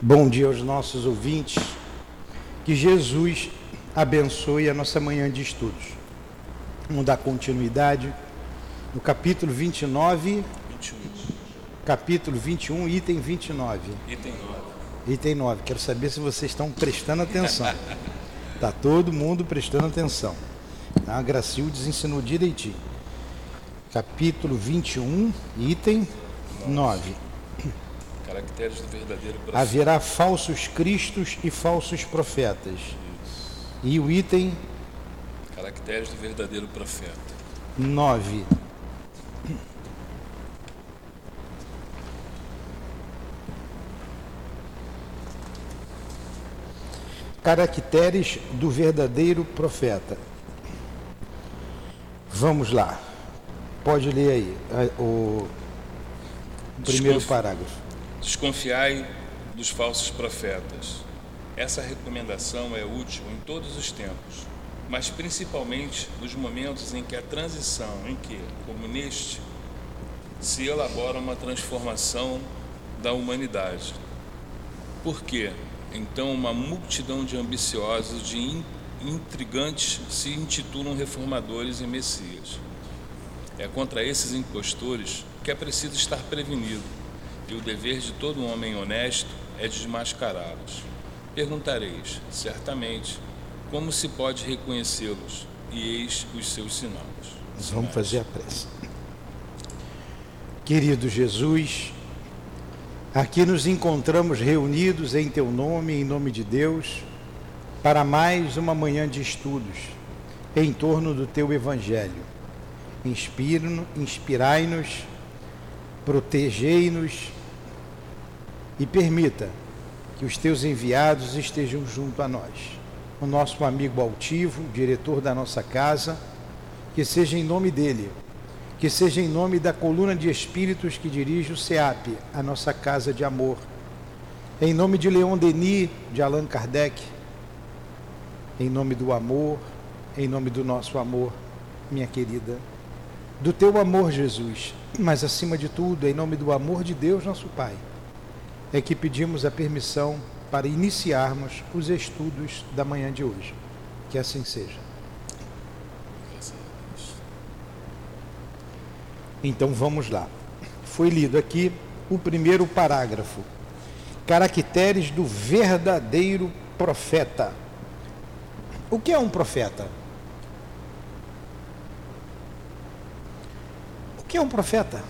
Bom dia aos nossos ouvintes. Que Jesus abençoe a nossa manhã de estudos. Vamos dar continuidade no capítulo 29, 21. capítulo 21, item 29. Item 9. Item 9. Quero saber se vocês estão prestando atenção. Tá todo mundo prestando atenção. A Gracildes ensinou direitinho. Capítulo 21, item 9. Caracteres do verdadeiro profeta. Haverá falsos cristos e falsos profetas. E o item Caracteres do verdadeiro profeta. 9. Caracteres do verdadeiro profeta. Vamos lá. Pode ler aí a- o primeiro Desconfi- parágrafo. Desconfiai dos falsos profetas. Essa recomendação é útil em todos os tempos, mas principalmente nos momentos em que a transição, em que, como neste, se elabora uma transformação da humanidade. Por quê? Então, uma multidão de ambiciosos, de in- intrigantes, se intitulam reformadores e messias. É contra esses impostores que é preciso estar prevenido, e o dever de todo homem honesto é desmascará-los. Perguntareis, certamente, como se pode reconhecê-los, e eis os seus sinais. Nós vamos fazer a prece. Querido Jesus, aqui nos encontramos reunidos em Teu nome, em nome de Deus, para mais uma manhã de estudos em torno do Teu Evangelho. Inspira- Inspirai-nos, protegei-nos e permita que os Teus enviados estejam junto a nós. O nosso amigo altivo, diretor da nossa casa, que seja em nome dele, que seja em nome da coluna de espíritos que dirige o SEAP, a nossa casa de amor. Em nome de Leon Denis, de Allan Kardec, em nome do amor, em nome do nosso amor, minha querida, do teu amor, Jesus, mas acima de tudo, em nome do amor de Deus, nosso Pai, é que pedimos a permissão para iniciarmos os estudos da manhã de hoje. Que assim seja. Então vamos lá. Foi lido aqui o primeiro parágrafo. Caracteres do verdadeiro profeta. O que é um profeta? O que é um profeta?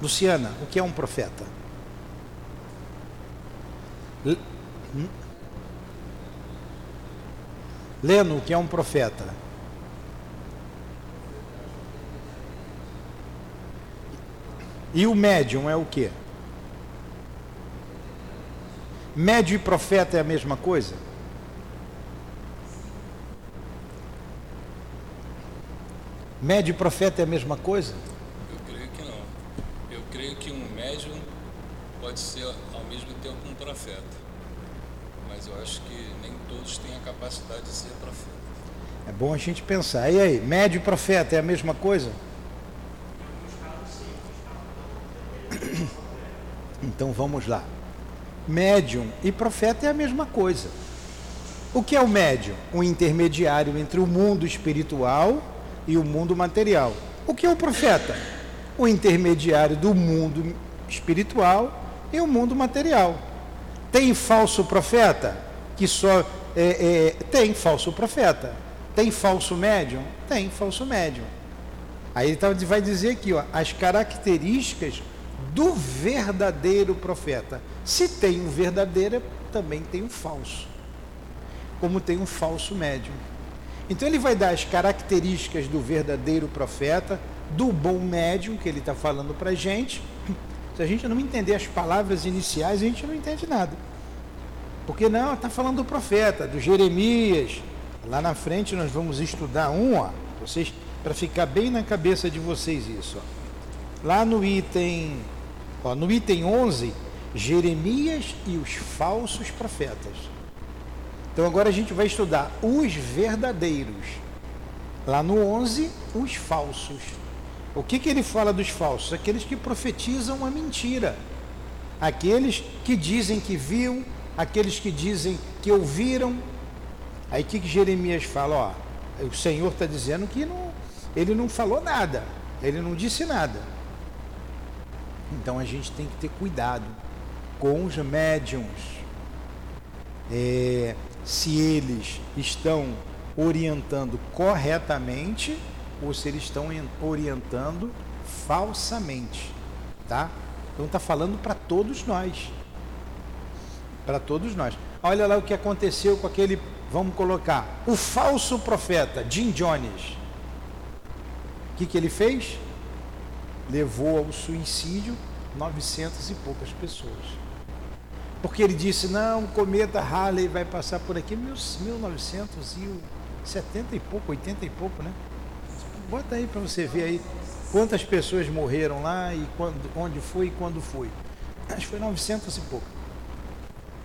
Luciana, o que é um profeta? Hum? Leno, que é um profeta? E o médium é o quê? Médio e profeta é a mesma coisa? Médio e profeta é a mesma coisa? Eu creio que não. Eu creio que um médium pode ser mesmo tempo um profeta. Mas eu acho que nem todos têm a capacidade de ser profeta. É bom a gente pensar. E aí, médio e profeta é a mesma coisa? Então vamos lá. Médium e profeta é a mesma coisa. O que é o médium? Um intermediário entre o mundo espiritual e o mundo material. O que é o profeta? O intermediário do mundo espiritual e o mundo material. Tem falso profeta que só é, é, tem falso profeta. Tem falso médium? Tem falso médium. Aí ele tá- vai dizer aqui, ó, as características do verdadeiro profeta. Se tem um verdadeiro, também tem um falso. Como tem um falso médium. Então ele vai dar as características do verdadeiro profeta, do bom médium que ele está falando para gente. Se a gente não entender as palavras iniciais, a gente não entende nada. Porque não, está falando do profeta, do Jeremias. Lá na frente nós vamos estudar um, ó, vocês para ficar bem na cabeça de vocês isso. Ó. Lá no item, ó, no item 11, Jeremias e os falsos profetas. Então agora a gente vai estudar os verdadeiros. Lá no 11, os falsos. O que, que ele fala dos falsos? Aqueles que profetizam a mentira. Aqueles que dizem que viu, aqueles que dizem que ouviram. Aí que, que Jeremias fala? Ó, o Senhor está dizendo que não, ele não falou nada, ele não disse nada. Então a gente tem que ter cuidado com os médiums. É, se eles estão orientando corretamente ou se eles estão orientando falsamente, tá? Então está falando para todos nós, para todos nós. Olha lá o que aconteceu com aquele, vamos colocar, o falso profeta Jim Jones. O que, que ele fez? Levou ao suicídio 900 e poucas pessoas. Porque ele disse: não, o cometa Halley vai passar por aqui, 1970 e pouco, 80 e pouco, né? Bota aí para você ver aí quantas pessoas morreram lá e quando, onde foi e quando foi. Acho que foi 900 e pouco.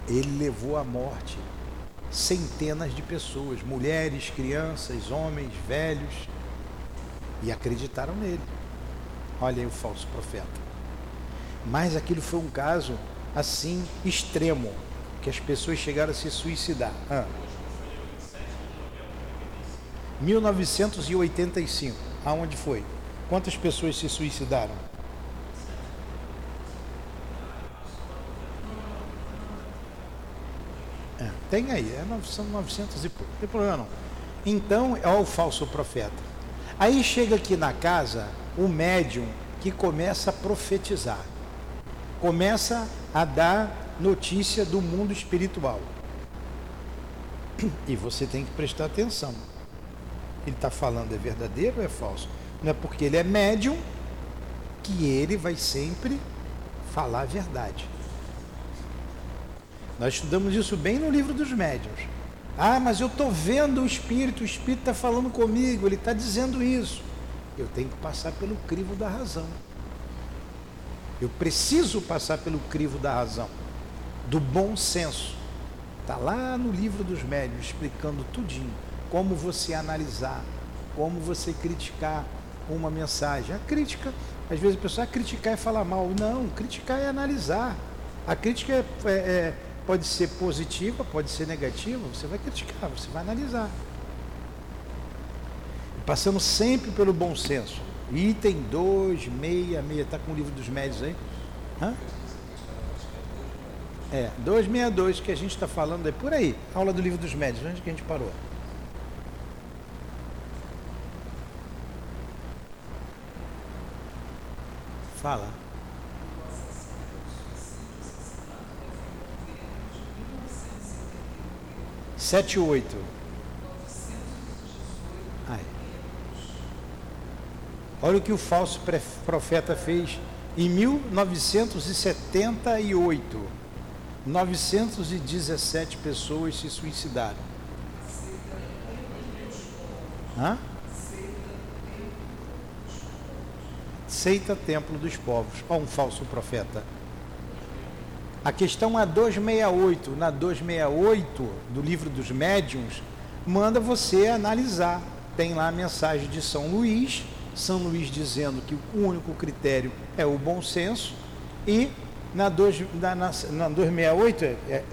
Ele levou à morte centenas de pessoas, mulheres, crianças, homens, velhos, e acreditaram nele. Olha aí o falso profeta. Mas aquilo foi um caso assim extremo, que as pessoas chegaram a se suicidar. Ah. 1985, aonde foi? Quantas pessoas se suicidaram? É, tem aí, é, são 900 e pouco, tem problema não. Então, é o falso profeta. Aí chega aqui na casa o médium que começa a profetizar começa a dar notícia do mundo espiritual. E você tem que prestar atenção. Ele está falando é verdadeiro ou é falso? Não é porque ele é médium que ele vai sempre falar a verdade. Nós estudamos isso bem no livro dos médiuns. Ah, mas eu estou vendo o Espírito, o Espírito está falando comigo, ele está dizendo isso. Eu tenho que passar pelo crivo da razão. Eu preciso passar pelo crivo da razão, do bom senso. Está lá no livro dos médios explicando tudinho. Como você analisar, como você criticar uma mensagem. A crítica, às vezes a pessoa ah, criticar é falar mal. Não, criticar é analisar. A crítica é, é, é, pode ser positiva, pode ser negativa. Você vai criticar, você vai analisar. Passando sempre pelo bom senso. Item 266, está com o livro dos médios aí? Hã? É, 262 que a gente está falando é por aí. Aula do livro dos médios, onde que a gente parou? Fala. Sete oito. Olha o que o falso profeta fez em 1978. 917 pessoas se suicidaram. Hã? Seita Templo dos Povos. Olha um falso profeta. A questão é 268. Na 268 do livro dos médiuns, manda você analisar. Tem lá a mensagem de São Luís são Luís dizendo que o único critério é o bom senso, e na, dois, na, na, na 268 é, é,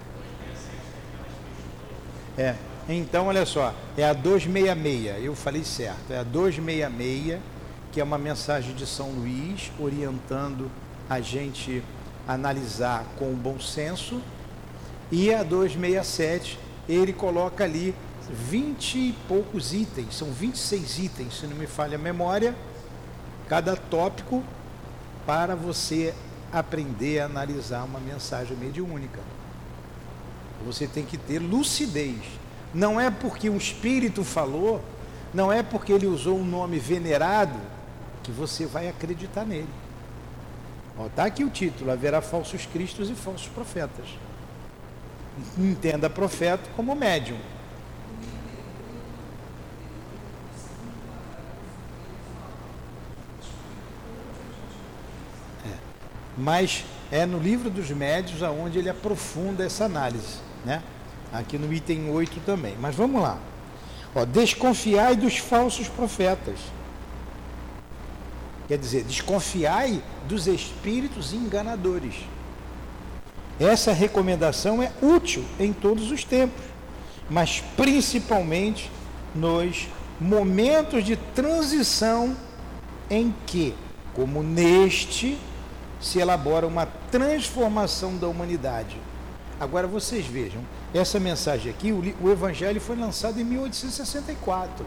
é, então olha só, é a 266, eu falei certo, é a 266, que é uma mensagem de São Luís orientando a gente analisar com bom senso, e a 267, ele coloca ali 20 e poucos itens, são 26 itens, se não me falha a memória, cada tópico para você aprender a analisar uma mensagem mediúnica. Você tem que ter lucidez. Não é porque um espírito falou, não é porque ele usou um nome venerado que você vai acreditar nele. Está aqui o título: haverá falsos cristos e falsos profetas. Entenda profeta como médium. mas é no livro dos médios aonde ele aprofunda essa análise, né? Aqui no item 8 também. Mas vamos lá. Ó, desconfiai dos falsos profetas. Quer dizer, desconfiai dos espíritos enganadores. Essa recomendação é útil em todos os tempos, mas principalmente nos momentos de transição em que, como neste, se elabora uma transformação da humanidade. Agora vocês vejam, essa mensagem aqui, o, Evangelho foi lançado em 1864.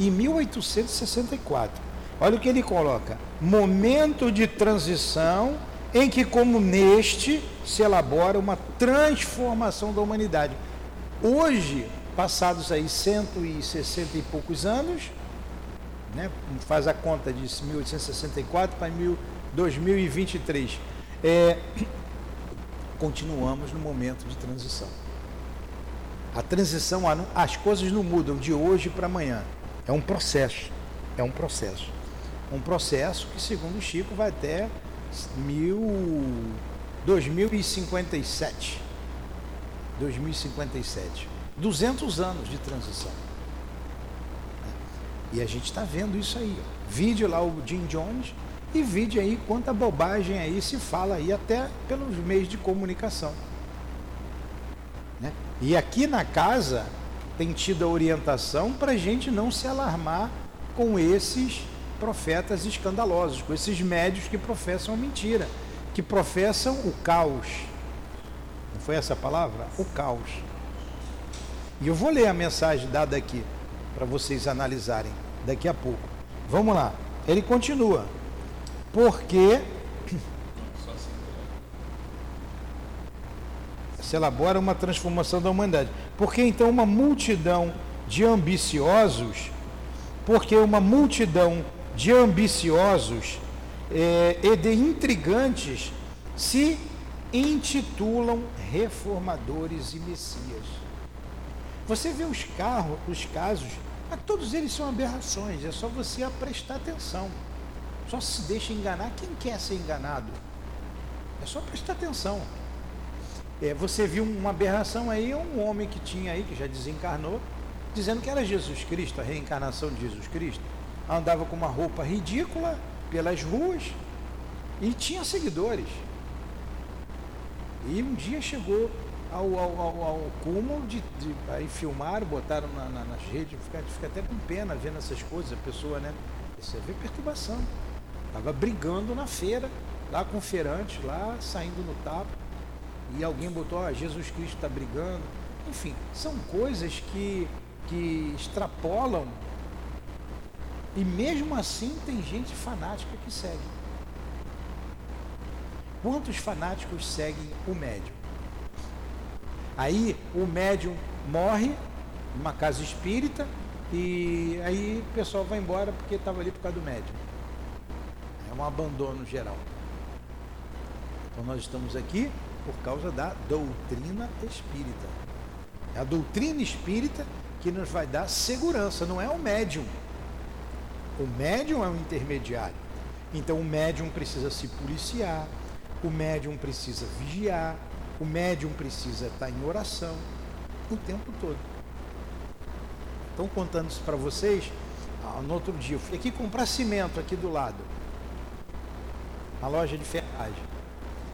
Em 1864. Olha o que ele coloca: momento de transição em que, como neste, se elabora uma transformação da humanidade. Hoje, passados aí 160 e poucos anos, né, faz a conta de 1864 para 2023, é, continuamos no momento de transição. A transição, as coisas não mudam de hoje para amanhã. É um processo. É um processo. Um processo que, segundo o Chico, vai até mil, 2057. 2057. 200 anos de transição. E a gente está vendo isso aí. Vídeo lá o Jim Jones e vídeo aí quanta bobagem aí se fala aí até pelos meios de comunicação. Né? E aqui na casa tem tido a orientação para a gente não se alarmar com esses profetas escandalosos, com esses médios que professam mentira, que professam o caos. Não foi essa a palavra? O caos. E eu vou ler a mensagem dada aqui para vocês analisarem daqui a pouco. Vamos lá. Ele continua. Porque se elabora uma transformação da humanidade. Porque então uma multidão de ambiciosos, porque uma multidão de ambiciosos é, e de intrigantes se intitulam reformadores e messias. Você vê os carros, os casos, mas todos eles são aberrações, é só você prestar atenção. Só se deixa enganar quem quer ser enganado. É só prestar atenção. É, você viu uma aberração aí, um homem que tinha aí, que já desencarnou, dizendo que era Jesus Cristo, a reencarnação de Jesus Cristo andava com uma roupa ridícula pelas ruas e tinha seguidores. E um dia chegou ao, ao, ao, ao cúmulo de, de, Aí filmaram, botaram na, na, nas redes, fica, fica até com pena vendo essas coisas, a pessoa, né? É ver perturbação. Estava brigando na feira, lá com o feirante, lá saindo no tapa. E alguém botou, ó, Jesus Cristo está brigando. Enfim, são coisas que, que extrapolam e mesmo assim tem gente fanática que segue. Quantos fanáticos seguem o médium? Aí o médium morre numa casa espírita e aí o pessoal vai embora porque estava ali por causa do médium. É um abandono geral. Então nós estamos aqui por causa da doutrina espírita. É a doutrina espírita que nos vai dar segurança, não é o médium. O médium é um intermediário. Então o médium precisa se policiar, o médium precisa vigiar, o médium precisa estar em oração o tempo todo. Estão contando isso para vocês. Ah, no outro dia, eu fui aqui comprar cimento aqui do lado. Na loja de ferragem.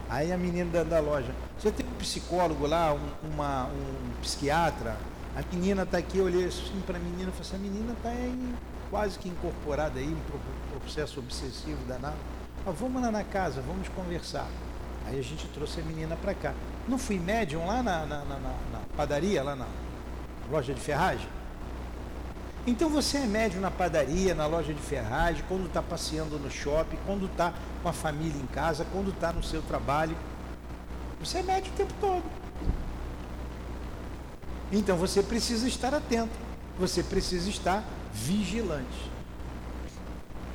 Aí a menina da, da loja, você tem um psicólogo lá, um, uma, um psiquiatra? A menina está aqui, eu olhei assim para a menina e falei assim, a menina está em quase que incorporada aí, um processo obsessivo danado. Ah, vamos lá na casa, vamos conversar. Aí a gente trouxe a menina para cá. Não fui médium lá na, na, na, na, padaria, lá na loja de ferragem? Então você é médium na padaria, na loja de ferragem, quando está passeando no shopping, quando está com a família em casa, quando está no seu trabalho. Você é médium o tempo todo. Então você precisa estar atento. Você precisa estar vigilante.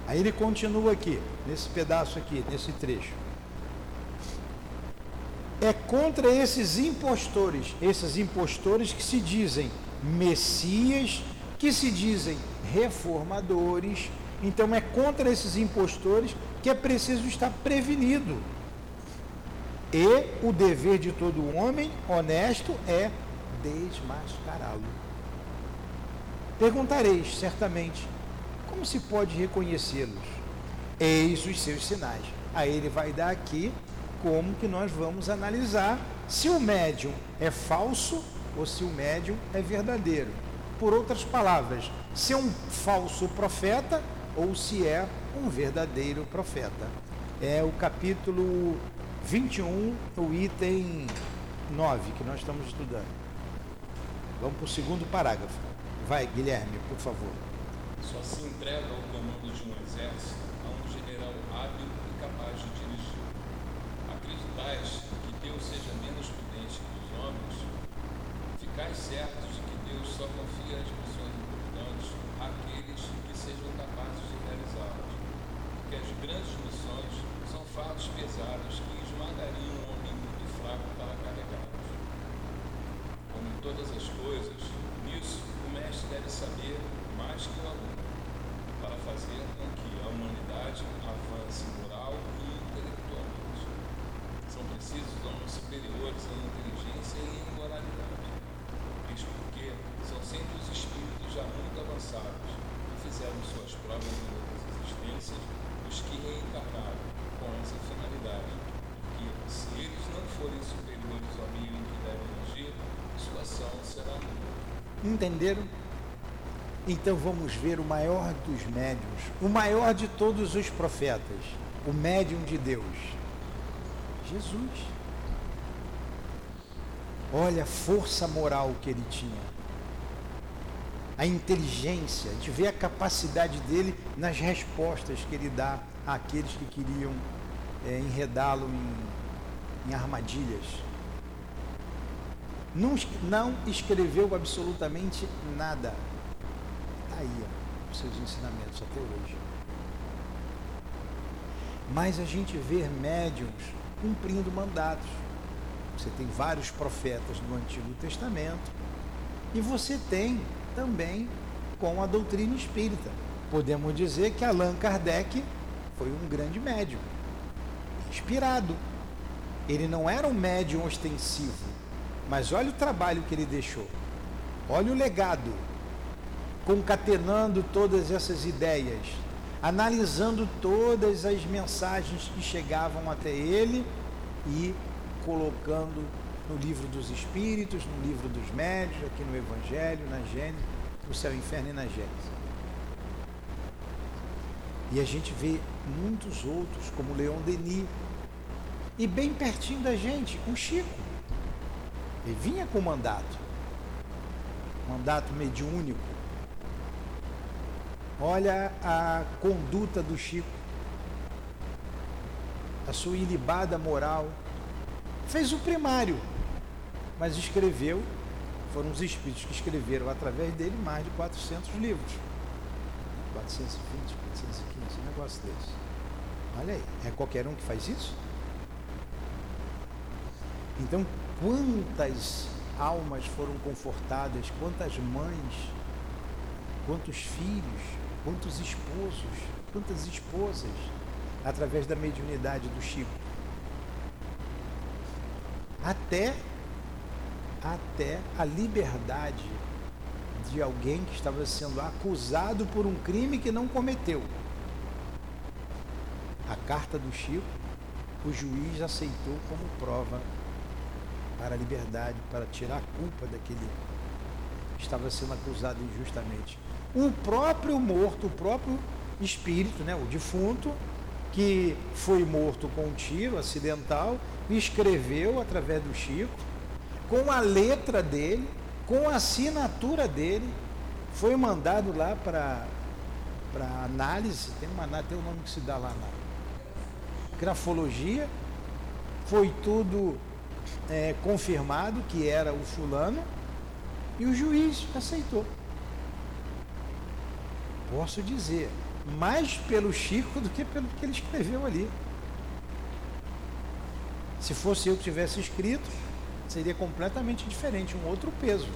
Aí ele continua aqui, nesse pedaço aqui, nesse trecho. É contra esses impostores, esses impostores que se dizem messias, que se dizem reformadores. Então é contra esses impostores que é preciso estar prevenido. E o dever de todo homem honesto é desmascará-lo. Perguntareis, certamente, como se pode reconhecê-los? Eis os seus sinais. Aí ele vai dar aqui como que nós vamos analisar se o médium é falso ou se o médium é verdadeiro. Por outras palavras, se é um falso profeta ou se é um verdadeiro profeta. É o capítulo 21, o item 9 que nós estamos estudando. Vamos para o segundo parágrafo. Vai, Guilherme, por favor. Só se entrega o comando de um exército a um general hábil e capaz de dirigir. Acreditais que Deus seja menos prudente que os homens? Ficais certos de que Deus só confia as missões importantes àqueles que sejam capazes de realizá-las. Porque as grandes missões são fatos pesados que esmagariam um homem muito fraco para carregá-los. Como em todas as coisas, nisso deve saber mais que o aluno, para fazer com que a humanidade avance moral e intelectualmente. São precisos homens superiores em inteligência e em moralidade, isto porque são sempre os espíritos já muito avançados que fizeram suas provas em outras existências, os que reencarnaram com essa finalidade, que se eles não forem superiores ao meio em que devem agir, sua ação será nula. Entenderam? Então vamos ver o maior dos médiuns, o maior de todos os profetas, o médium de Deus, Jesus. Olha a força moral que ele tinha, a inteligência, de ver a capacidade dele nas respostas que ele dá àqueles que queriam é, enredá-lo em, em armadilhas. Não, não escreveu absolutamente nada aí, ó, os seus ensinamentos até hoje. Mas a gente vê médiums cumprindo mandatos. Você tem vários profetas no Antigo Testamento e você tem também com a doutrina espírita. Podemos dizer que Allan Kardec foi um grande médium, inspirado. Ele não era um médium ostensivo, mas olha o trabalho que ele deixou. Olha o legado concatenando todas essas ideias, analisando todas as mensagens que chegavam até ele e colocando no livro dos Espíritos, no livro dos Médios, aqui no Evangelho, na Gênesis, no Céu, Inferno e na Gênesis. E a gente vê muitos outros, como Leon Denis, e bem pertinho da gente, o Chico. Ele vinha com mandato, mandato mediúnico, Olha a conduta do Chico, a sua ilibada moral. Fez o primário, mas escreveu, foram os espíritos que escreveram através dele mais de 400 livros. 420, 415, um negócio desse. Olha aí, é qualquer um que faz isso? Então, quantas almas foram confortadas, quantas mães, quantos filhos quantos esposos, quantas esposas, através da mediunidade do Chico. Até, até a liberdade de alguém que estava sendo acusado por um crime que não cometeu. A carta do Chico, o juiz aceitou como prova para a liberdade, para tirar a culpa daquele que estava sendo acusado injustamente o próprio morto, o próprio espírito, né, o defunto, que foi morto com um tiro acidental, escreveu através do Chico, com a letra dele, com a assinatura dele, foi mandado lá para análise, tem uma tem um nome que se dá lá na grafologia, foi tudo é, confirmado que era o fulano e o juiz aceitou posso dizer, mais pelo Chico do que pelo que ele escreveu ali. Se fosse eu que tivesse escrito, seria completamente diferente, um outro peso.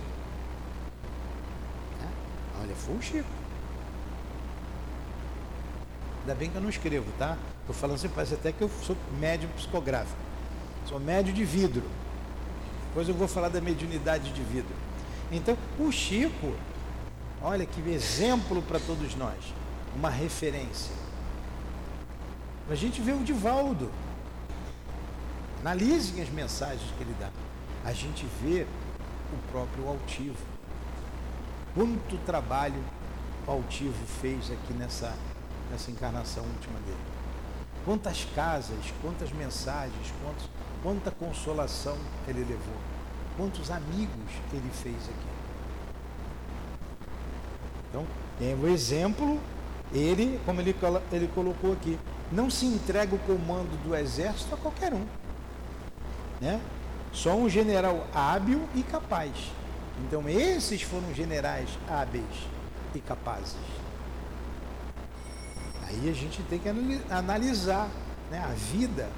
É? Olha, foi o Chico. Ainda bem que eu não escrevo, tá? Estou falando assim, parece até que eu sou médium psicográfico. Sou médio de vidro. Depois eu vou falar da mediunidade de vidro. Então, o Chico, Olha que exemplo para todos nós, uma referência. A gente vê o Divaldo. Analisem as mensagens que ele dá. A gente vê o próprio altivo. Quanto trabalho o altivo fez aqui nessa, nessa encarnação última dele. Quantas casas, quantas mensagens, quantos, quanta consolação ele levou. Quantos amigos ele fez aqui. Então, tem o exemplo, ele, como ele, ele colocou aqui, não se entrega o comando do exército a qualquer um. Né? Só um general hábil e capaz. Então, esses foram generais hábeis e capazes. Aí a gente tem que analisar né, a vida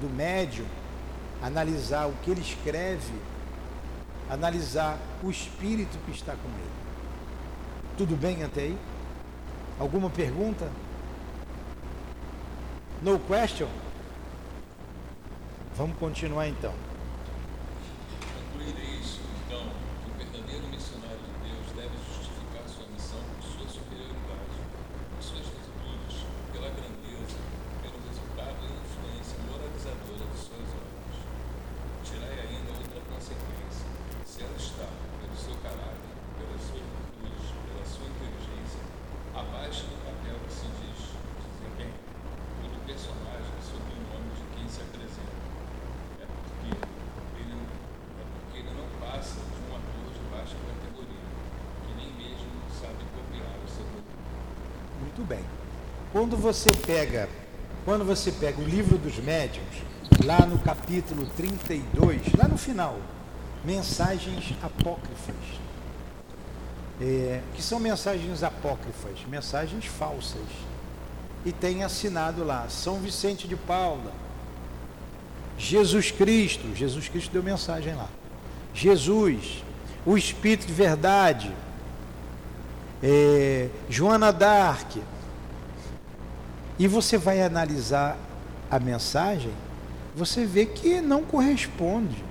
do médium, analisar o que ele escreve, analisar o espírito que está com ele. Tudo bem até aí? Alguma pergunta? No question? Vamos continuar então. Então, que o verdadeiro missionário de Deus deve justificar sua missão por sua superioridade, por suas virtudes, pela grandeza, pelo resultado e influência moralizadora de suas obras. Tirai ainda outra consequência, se ela está, pelo seu caráter, pelas suas virtudes, pela sua inteligência, abaixo do papel que se diz desempenho, pelo personagem sob o nome de quem se apresenta. É porque ele, é porque ele não passa de um ator de baixa categoria, que nem mesmo sabe copiar o seu modelo. Muito bem. Quando você pega, quando você pega o livro dos médiuns, lá no capítulo 32, lá no final, mensagens apócrifas. É, que são mensagens apócrifas, mensagens falsas. E tem assinado lá São Vicente de Paula, Jesus Cristo, Jesus Cristo deu mensagem lá. Jesus, o Espírito de Verdade, é, Joana d'Arc. E você vai analisar a mensagem, você vê que não corresponde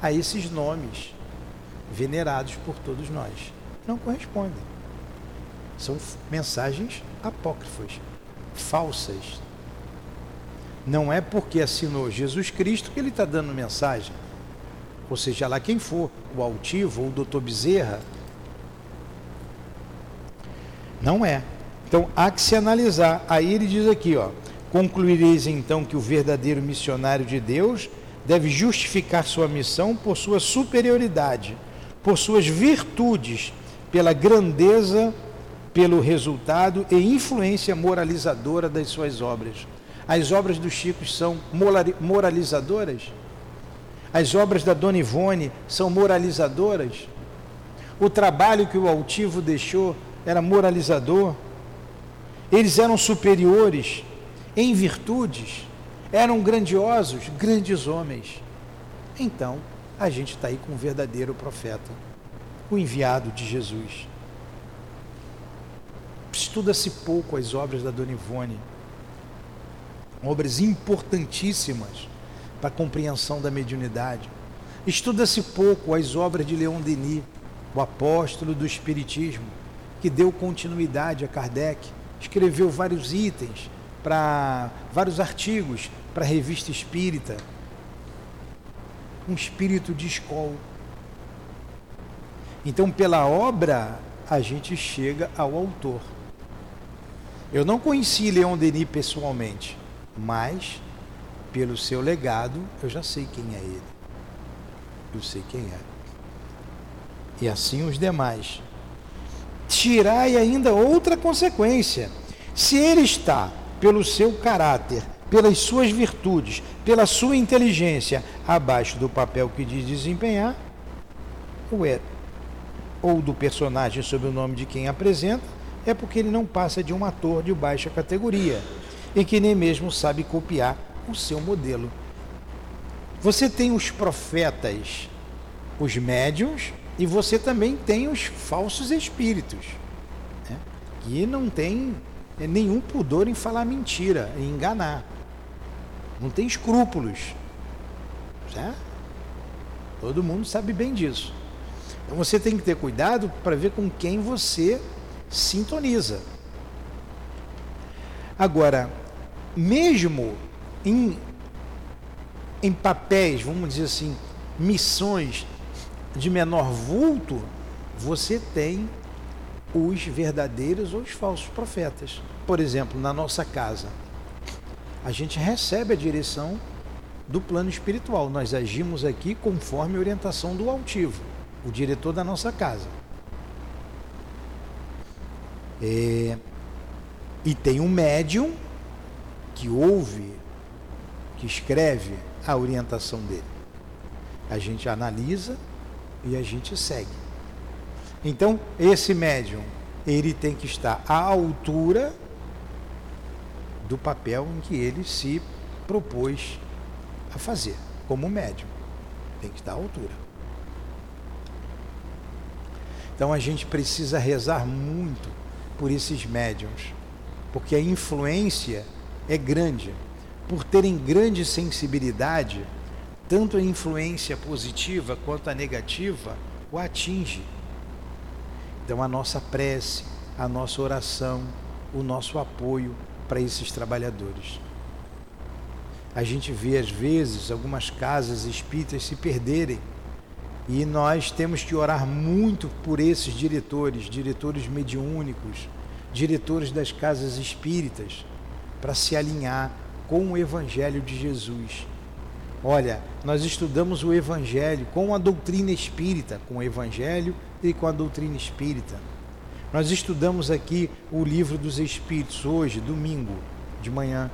a esses nomes venerados por todos nós. Não correspondem. São mensagens apócrifas, falsas. Não é porque assinou Jesus Cristo que ele está dando mensagem. Ou seja, lá quem for, o altivo ou o doutor Bezerra. Não é. Então há que se analisar. Aí ele diz aqui, ó. Concluireis então que o verdadeiro missionário de Deus deve justificar sua missão por sua superioridade, por suas virtudes, pela grandeza, pelo resultado e influência moralizadora das suas obras. As obras do Chico são moralizadoras? As obras da Dona Ivone são moralizadoras? O trabalho que o altivo deixou era moralizador? Eles eram superiores em virtudes? Eram grandiosos, grandes homens? Então, a gente está aí com um verdadeiro profeta, o enviado de Jesus. Estuda-se pouco as obras da Dona Ivone, obras importantíssimas para a compreensão da mediunidade. Estuda-se pouco as obras de Leon Denis, o apóstolo do Espiritismo, que deu continuidade a Kardec, escreveu vários itens para vários artigos para a revista espírita. Um espírito de escola. Então, pela obra, a gente chega ao autor. Eu não conheci Leon Denis pessoalmente, mas pelo seu legado eu já sei quem é ele. Eu sei quem é. E assim os demais. Tirai ainda outra consequência. Se ele está, pelo seu caráter, pelas suas virtudes, pela sua inteligência, abaixo do papel que diz desempenhar, ou é ou do personagem sob o nome de quem apresenta, é porque ele não passa de um ator de baixa categoria e que nem mesmo sabe copiar o seu modelo. Você tem os profetas, os médiums, e você também tem os falsos espíritos, né? que não tem nenhum pudor em falar mentira, em enganar. Não tem escrúpulos. Certo? Todo mundo sabe bem disso. Então você tem que ter cuidado para ver com quem você sintoniza. Agora, mesmo em em papéis, vamos dizer assim, missões de menor vulto, você tem os verdadeiros ou os falsos profetas. Por exemplo, na nossa casa, a gente recebe a direção do plano espiritual. Nós agimos aqui conforme a orientação do altivo, o diretor da nossa casa. É, e tem um médium que ouve, que escreve a orientação dele. A gente analisa e a gente segue. Então, esse médium, ele tem que estar à altura do papel em que ele se propôs a fazer, como médium. Tem que estar à altura. Então a gente precisa rezar muito por esses médiums, porque a influência é grande. Por terem grande sensibilidade, tanto a influência positiva quanto a negativa o atinge. Então, a nossa prece, a nossa oração, o nosso apoio para esses trabalhadores. A gente vê, às vezes, algumas casas espíritas se perderem e nós temos que orar muito por esses diretores, diretores mediúnicos, diretores das casas espíritas, para se alinhar com o Evangelho de Jesus. Olha, nós estudamos o Evangelho com a doutrina espírita, com o Evangelho e com a doutrina espírita. Nós estudamos aqui o livro dos Espíritos hoje, domingo de manhã,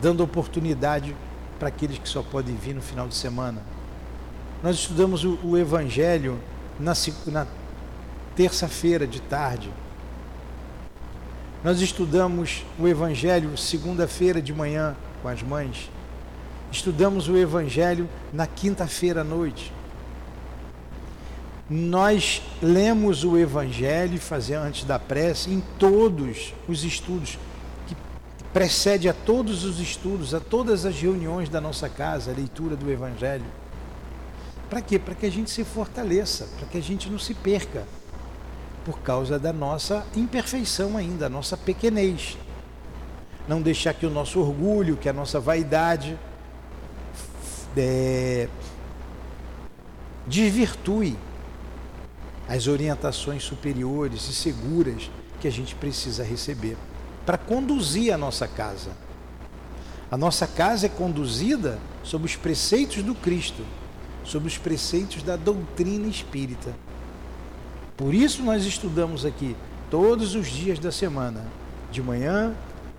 dando oportunidade para aqueles que só podem vir no final de semana. Nós estudamos o, o Evangelho na, na terça-feira de tarde. Nós estudamos o Evangelho segunda-feira de manhã com as mães. Estudamos o Evangelho na quinta-feira à noite. Nós lemos o Evangelho fazer antes da prece em todos os estudos que precede a todos os estudos, a todas as reuniões da nossa casa, a leitura do Evangelho. Para quê? Para que a gente se fortaleça, para que a gente não se perca por causa da nossa imperfeição ainda, a nossa pequenez. Não deixar que o nosso orgulho, que a nossa vaidade é, desvirtue as orientações superiores e seguras que a gente precisa receber para conduzir a nossa casa. A nossa casa é conduzida sob os preceitos do Cristo, sob os preceitos da doutrina espírita. Por isso nós estudamos aqui todos os dias da semana, de manhã,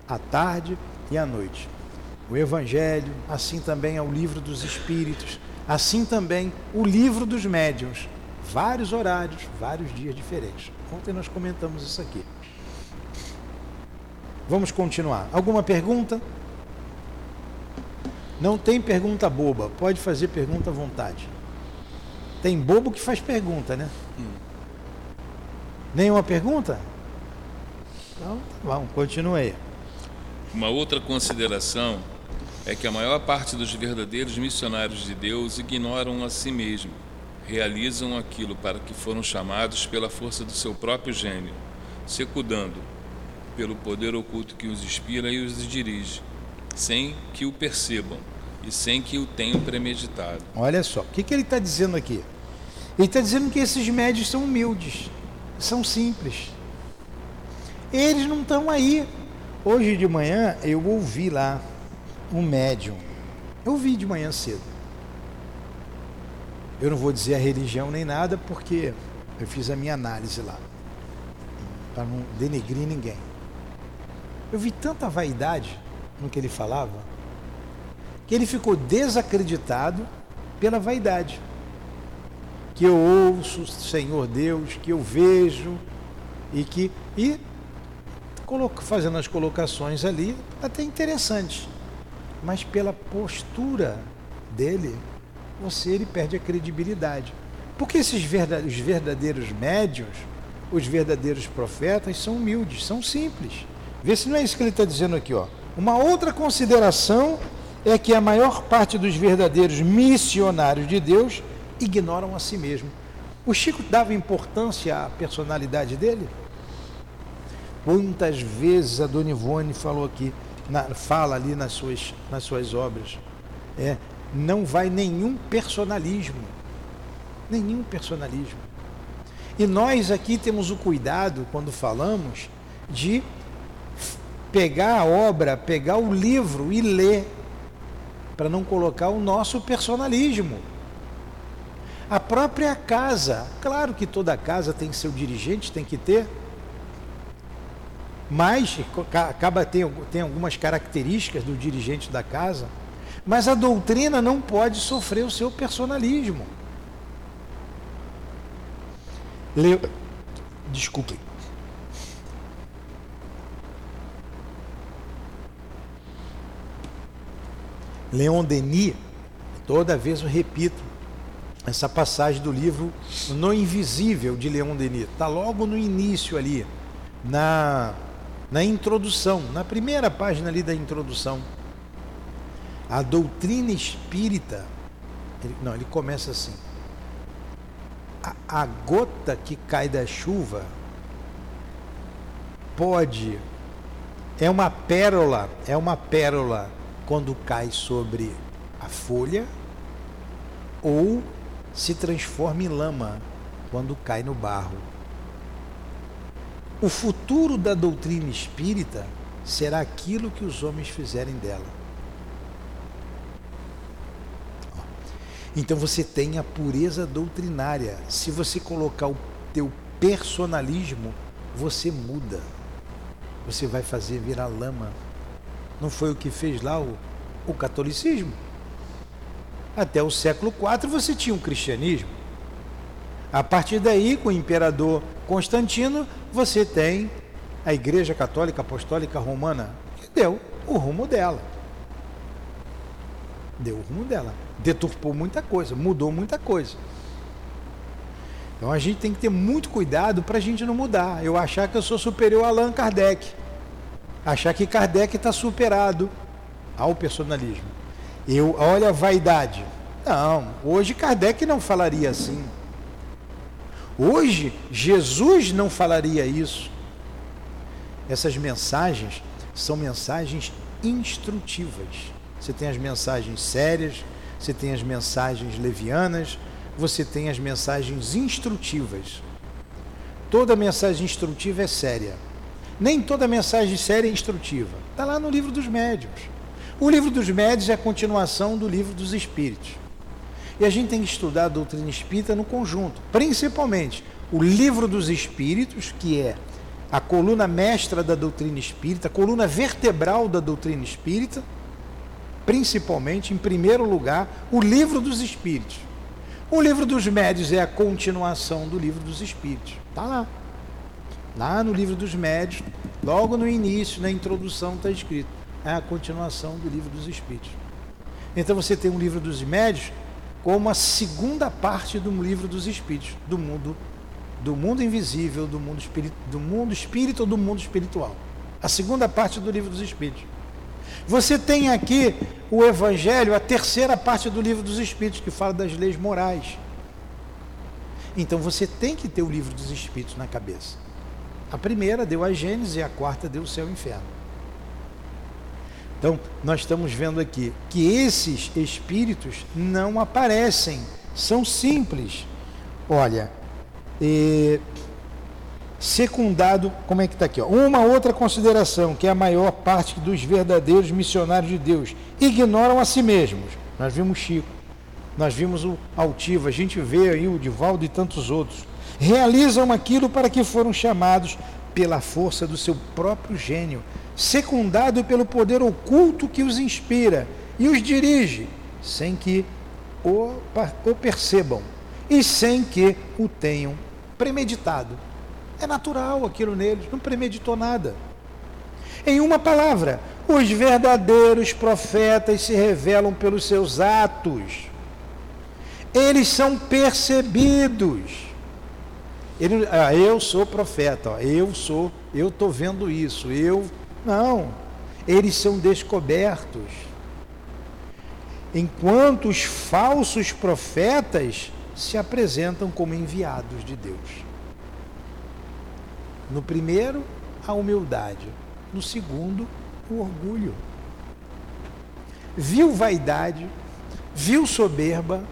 à tarde e à noite. O Evangelho, assim também é o livro dos Espíritos, assim também o livro dos médiuns. Vários horários, vários dias diferentes. Ontem nós comentamos isso aqui. Vamos continuar. Alguma pergunta? Não tem pergunta boba, pode fazer pergunta à vontade. Tem bobo que faz pergunta, né? Hum. Nenhuma pergunta? Então, vamos, continue aí. Uma outra consideração é que a maior parte dos verdadeiros missionários de Deus ignoram a si mesmo, realizam aquilo para que foram chamados pela força do seu próprio gênio, secundando pelo poder oculto que os inspira e os dirige, sem que o percebam e sem que o tenham premeditado. Olha só, o que, que ele está dizendo aqui? Ele está dizendo que esses médios são humildes são simples. Eles não estão aí. Hoje de manhã eu ouvi lá um médium. Eu ouvi de manhã cedo. Eu não vou dizer a religião nem nada, porque eu fiz a minha análise lá. Para não denegrir ninguém. Eu vi tanta vaidade no que ele falava, que ele ficou desacreditado pela vaidade que eu ouço, Senhor Deus, que eu vejo e que e fazendo as colocações ali até interessantes, mas pela postura dele, você ele perde a credibilidade. Porque esses verdadeiros, os verdadeiros médios, os verdadeiros profetas são humildes, são simples. Vê se não é isso que ele está dizendo aqui, ó. Uma outra consideração é que a maior parte dos verdadeiros missionários de Deus ignoram a si mesmo. O Chico dava importância à personalidade dele? Quantas vezes a Dona Ivone falou aqui, na, fala ali nas suas, nas suas obras, é, não vai nenhum personalismo. Nenhum personalismo. E nós aqui temos o cuidado, quando falamos, de pegar a obra, pegar o livro e ler, para não colocar o nosso personalismo. A própria casa, claro que toda casa tem seu dirigente, tem que ter, mas acaba tem, tem algumas características do dirigente da casa, mas a doutrina não pode sofrer o seu personalismo. Le... Desculpe. Leon Denis, toda vez eu repito essa passagem do livro No Invisível de Leon Denis. Está logo no início ali, na, na introdução, na primeira página ali da introdução. A doutrina espírita, ele, não, ele começa assim. A, a gota que cai da chuva pode, é uma pérola, é uma pérola quando cai sobre a folha ou se transforma em lama quando cai no barro. O futuro da doutrina espírita será aquilo que os homens fizerem dela. Então você tem a pureza doutrinária. Se você colocar o teu personalismo, você muda. Você vai fazer virar lama. Não foi o que fez lá o, o catolicismo? Até o século IV você tinha um cristianismo. A partir daí, com o imperador Constantino, você tem a Igreja Católica Apostólica Romana, que deu o rumo dela. Deu o rumo dela. Deturpou muita coisa, mudou muita coisa. Então a gente tem que ter muito cuidado para a gente não mudar. Eu achar que eu sou superior a Allan Kardec achar que Kardec está superado ao personalismo. Eu, olha a vaidade. Não, hoje Kardec não falaria assim. Hoje Jesus não falaria isso. Essas mensagens são mensagens instrutivas. Você tem as mensagens sérias, você tem as mensagens levianas, você tem as mensagens instrutivas. Toda mensagem instrutiva é séria. Nem toda mensagem séria é instrutiva. Está lá no livro dos médios. O livro dos médios é a continuação do livro dos espíritos. E a gente tem que estudar a doutrina espírita no conjunto, principalmente o livro dos espíritos, que é a coluna mestra da doutrina espírita, a coluna vertebral da doutrina espírita, principalmente, em primeiro lugar, o livro dos espíritos. O livro dos médios é a continuação do livro dos espíritos. Está lá. Lá no livro dos médios, logo no início, na introdução, está escrito. É a continuação do livro dos Espíritos. Então você tem um livro dos médios como a segunda parte do livro dos Espíritos, do mundo, do mundo invisível, do mundo, espírito, do mundo espírito ou do mundo espiritual. A segunda parte do livro dos Espíritos. Você tem aqui o Evangelho, a terceira parte do livro dos Espíritos, que fala das leis morais. Então você tem que ter o livro dos Espíritos na cabeça. A primeira deu a Gênesis e a quarta deu o céu e o inferno. Então, nós estamos vendo aqui que esses espíritos não aparecem, são simples. Olha, e, secundado, como é que está aqui? Ó, uma outra consideração, que é a maior parte dos verdadeiros missionários de Deus ignoram a si mesmos. Nós vimos Chico, nós vimos o Altivo, a gente vê aí o Divaldo e tantos outros realizam aquilo para que foram chamados pela força do seu próprio gênio, secundado pelo poder oculto que os inspira e os dirige, sem que o, o percebam e sem que o tenham premeditado. É natural aquilo neles, não premeditou nada. Em uma palavra, os verdadeiros profetas se revelam pelos seus atos. Eles são percebidos ele, ah, eu sou profeta, ó, eu sou, eu estou vendo isso, eu. Não, eles são descobertos. Enquanto os falsos profetas se apresentam como enviados de Deus. No primeiro, a humildade. No segundo, o orgulho. Viu vaidade, viu soberba,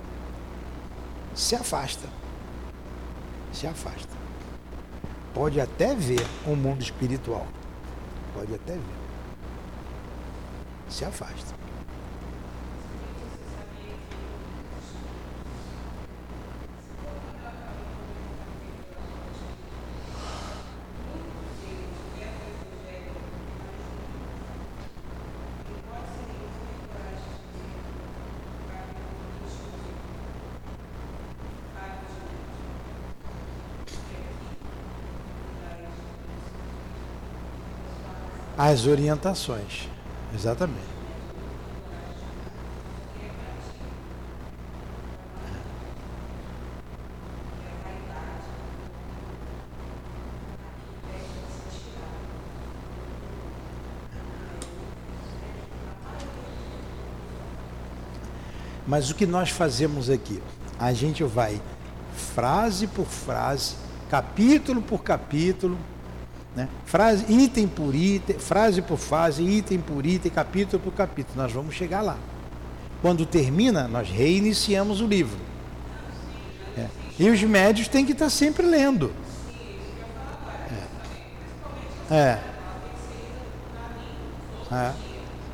se afasta. Se afasta. Pode até ver um mundo espiritual. Pode até ver. Se afasta. As orientações, exatamente. Mas o que nós fazemos aqui? A gente vai frase por frase, capítulo por capítulo, né? Frase, item por item, frase por frase, item por item, capítulo por capítulo. Nós vamos chegar lá. Quando termina, nós reiniciamos o livro. É. E os médios têm que estar sempre lendo. É. é. é.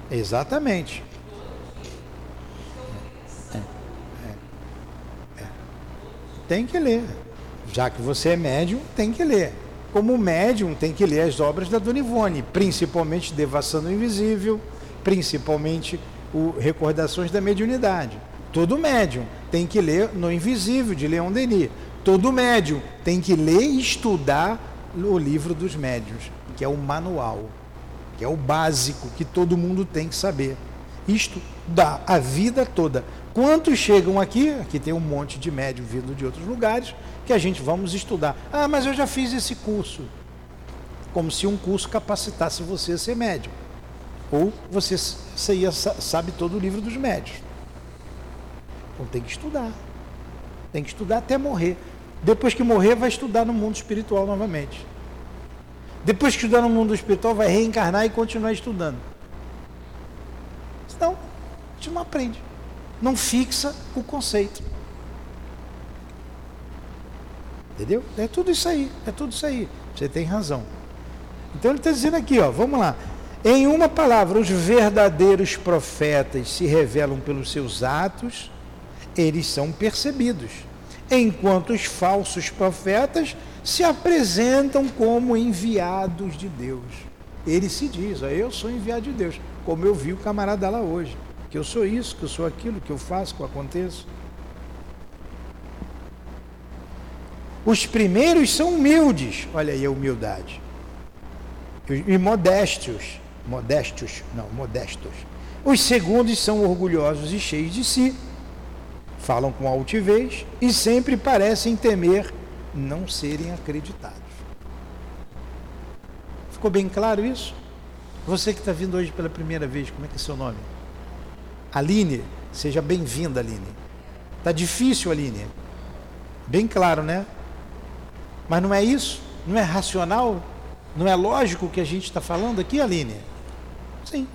Exatamente. É. É. Tem que ler. Já que você é médium, tem que ler como médium, tem que ler as obras da Dona Ivone, principalmente Devassando o Invisível, principalmente o Recordações da Mediunidade. Todo médium tem que ler No Invisível, de Leon Denis. Todo médium tem que ler e estudar o livro dos médiuns, que é o manual, que é o básico que todo mundo tem que saber. Isto dá a vida toda. Quantos chegam aqui? Aqui tem um monte de médium vindo de outros lugares que a gente vamos estudar. Ah, mas eu já fiz esse curso. Como se um curso capacitasse você a ser médium. Ou você, você sabe todo o livro dos médios. Então tem que estudar. Tem que estudar até morrer. Depois que morrer, vai estudar no mundo espiritual novamente. Depois que estudar no mundo espiritual, vai reencarnar e continuar estudando. Senão, a gente não aprende. Não fixa o conceito. Entendeu? É tudo isso aí, é tudo isso aí. Você tem razão. Então ele está dizendo aqui, ó, vamos lá. Em uma palavra, os verdadeiros profetas se revelam pelos seus atos, eles são percebidos, enquanto os falsos profetas se apresentam como enviados de Deus. Ele se diz, ó, eu sou enviado de Deus, como eu vi o camarada lá hoje, que eu sou isso, que eu sou aquilo, que eu faço, que eu aconteço. Os primeiros são humildes, olha aí a humildade. E modestos, modestos, não, modestos. Os segundos são orgulhosos e cheios de si, falam com altivez e sempre parecem temer não serem acreditados. Ficou bem claro isso? Você que está vindo hoje pela primeira vez, como é que é seu nome? Aline, seja bem-vinda, Aline. Tá difícil, Aline. Bem claro, né? Mas não é isso? Não é racional? Não é lógico o que a gente está falando aqui, Aline? Sim.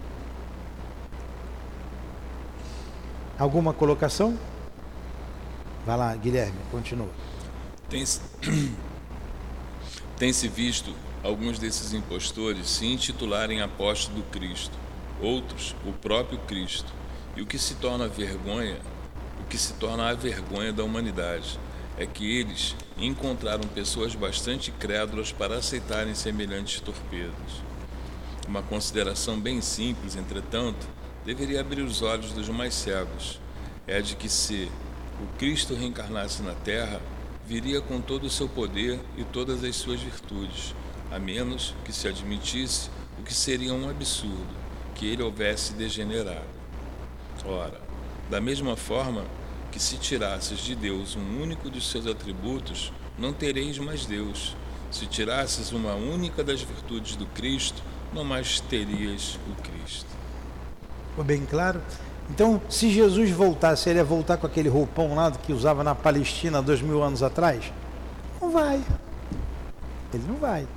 Alguma colocação? Vai lá, Guilherme, continua. Tem-se tem visto alguns desses impostores se intitularem apóstolos do Cristo, outros o próprio Cristo, e o que se torna vergonha, o que se torna a vergonha da humanidade, é que eles encontraram pessoas bastante crédulas para aceitarem semelhantes torpedos. Uma consideração bem simples, entretanto, deveria abrir os olhos dos mais cegos. É de que se o Cristo reencarnasse na Terra, viria com todo o seu poder e todas as suas virtudes, a menos que se admitisse o que seria um absurdo, que ele houvesse degenerado. Ora, da mesma forma, que se tirasses de Deus um único dos seus atributos, não tereis mais Deus. Se tirasses uma única das virtudes do Cristo, não mais terias o Cristo. Ficou bem claro? Então, se Jesus voltasse, ele ia voltar com aquele roupão lá que usava na Palestina dois mil anos atrás? Não vai. Ele não vai.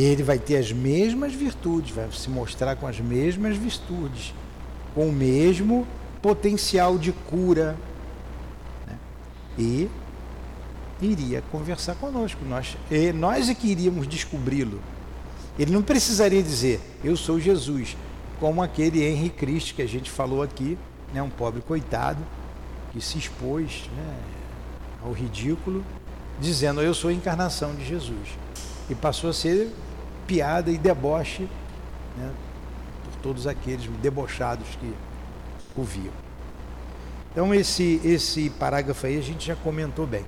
Ele vai ter as mesmas virtudes, vai se mostrar com as mesmas virtudes com o mesmo potencial de cura né? e iria conversar conosco. Nós, e nós é que iríamos descobri-lo. Ele não precisaria dizer, eu sou Jesus, como aquele Henry Cristo que a gente falou aqui, né, um pobre coitado que se expôs né, ao ridículo, dizendo eu sou a encarnação de Jesus. E passou a ser piada e deboche né, por todos aqueles debochados que o viam. Então esse, esse parágrafo aí a gente já comentou bem.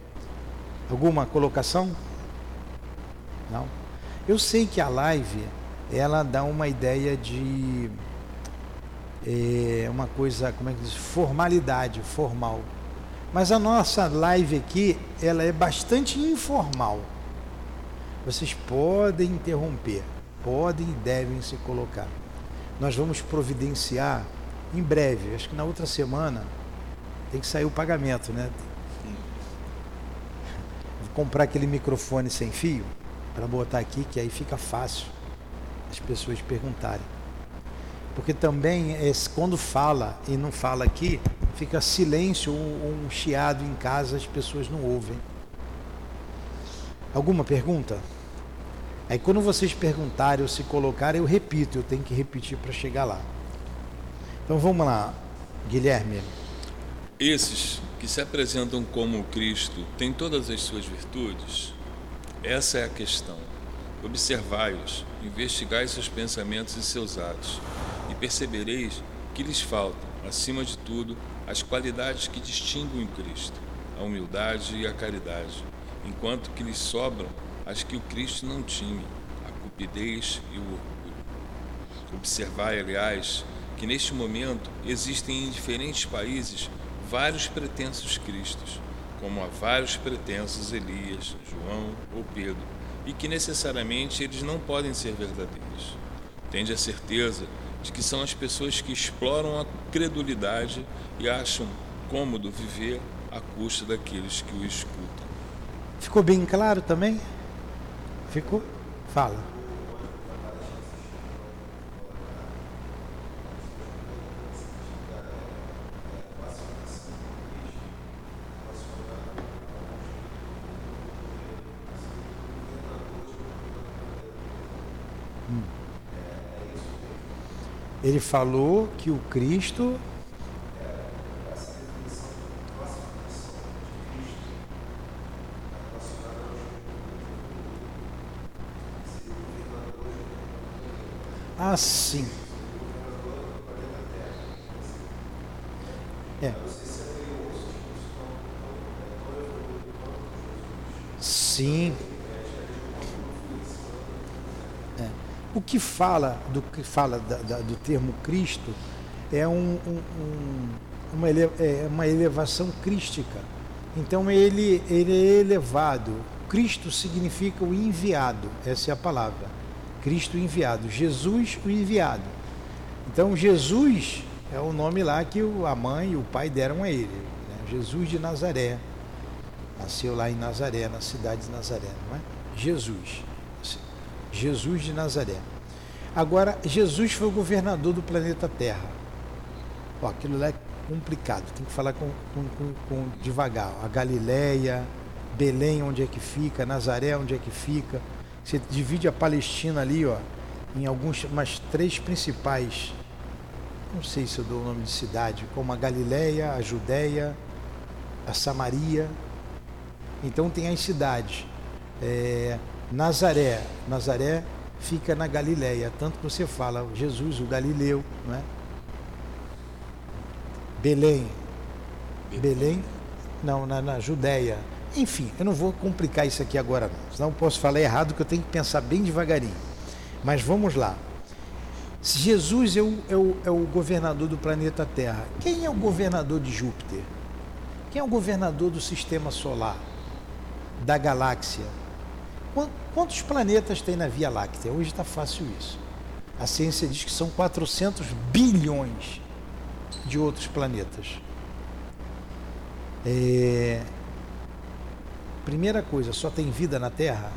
Alguma colocação? Não? Eu sei que a live ela dá uma ideia de é, uma coisa, como é que diz, formalidade, formal. Mas a nossa live aqui, ela é bastante informal. Vocês podem interromper, podem e devem se colocar. Nós vamos providenciar em breve, acho que na outra semana, tem que sair o pagamento, né? Vou comprar aquele microfone sem fio para botar aqui, que aí fica fácil as pessoas perguntarem. Porque também é, quando fala e não fala aqui, fica silêncio ou um chiado em casa, as pessoas não ouvem. Alguma pergunta? Aí quando vocês perguntarem ou se colocarem, eu repito, eu tenho que repetir para chegar lá. Então vamos lá, Guilherme. Esses que se apresentam como Cristo têm todas as suas virtudes? Essa é a questão. Observai-os, investigai seus pensamentos e seus atos, e percebereis que lhes faltam, acima de tudo, as qualidades que distinguem o Cristo, a humildade e a caridade, enquanto que lhes sobram as que o Cristo não tinha, a cupidez e o orgulho. Observai, aliás, que neste momento existem em diferentes países vários pretensos Cristos, como há vários pretensos Elias, João ou Pedro, e que necessariamente eles não podem ser verdadeiros. Tende a certeza de que são as pessoas que exploram a credulidade e acham cômodo viver à custa daqueles que o escutam. Ficou bem claro também? Ficou? Fala. Ele falou que o Cristo assim. É. Sim. O que fala do que fala da, da, do termo Cristo é um, um, um, uma, ele, é uma elevação crística. Então ele, ele é elevado. Cristo significa o enviado, essa é a palavra. Cristo enviado, Jesus o enviado. Então Jesus é o nome lá que a mãe e o pai deram a ele. Né? Jesus de Nazaré. Nasceu lá em Nazaré, na cidade de Nazaré, não é? Jesus. Jesus de Nazaré. Agora, Jesus foi o governador do planeta Terra. Ó, aquilo lá é complicado, tem que falar com, com, com, com devagar. A Galileia, Belém, onde é que fica, Nazaré, onde é que fica. Você divide a Palestina ali, ó, em algumas umas três principais, não sei se eu dou o nome de cidade, como a Galileia, a Judéia, a Samaria. Então tem as cidades. É, Nazaré. Nazaré fica na Galileia, tanto que você fala Jesus, o Galileu, não é? Belém. Belém, não, na, na Judéia. Enfim, eu não vou complicar isso aqui agora não, senão eu posso falar errado que eu tenho que pensar bem devagarinho. Mas vamos lá. Jesus é o, é, o, é o governador do planeta Terra, quem é o governador de Júpiter? Quem é o governador do sistema solar? Da galáxia? Quantos planetas tem na Via Láctea? Hoje está fácil isso. A ciência diz que são 400 bilhões de outros planetas. É... Primeira coisa, só tem vida na Terra?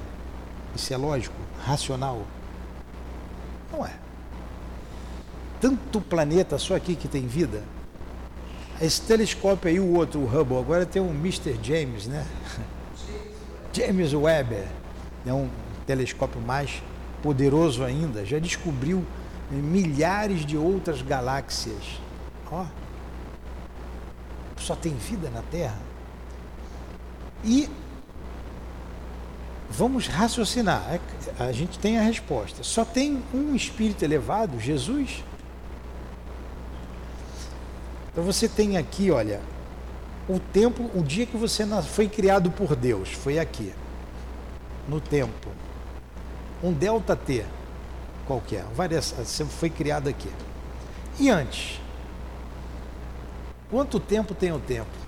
Isso é lógico? Racional? Não é. tanto planeta só aqui que tem vida. Esse telescópio aí, o outro, o Hubble, agora tem um Mr. James, né? James Webb, é um telescópio mais poderoso ainda, já descobriu milhares de outras galáxias. Ó, só tem vida na Terra. E vamos raciocinar. É a gente tem a resposta. Só tem um espírito elevado, Jesus. Então você tem aqui, olha, o tempo, o dia que você foi criado por Deus, foi aqui, no tempo. Um delta T qualquer, você foi criado aqui. E antes? Quanto tempo tem o tempo?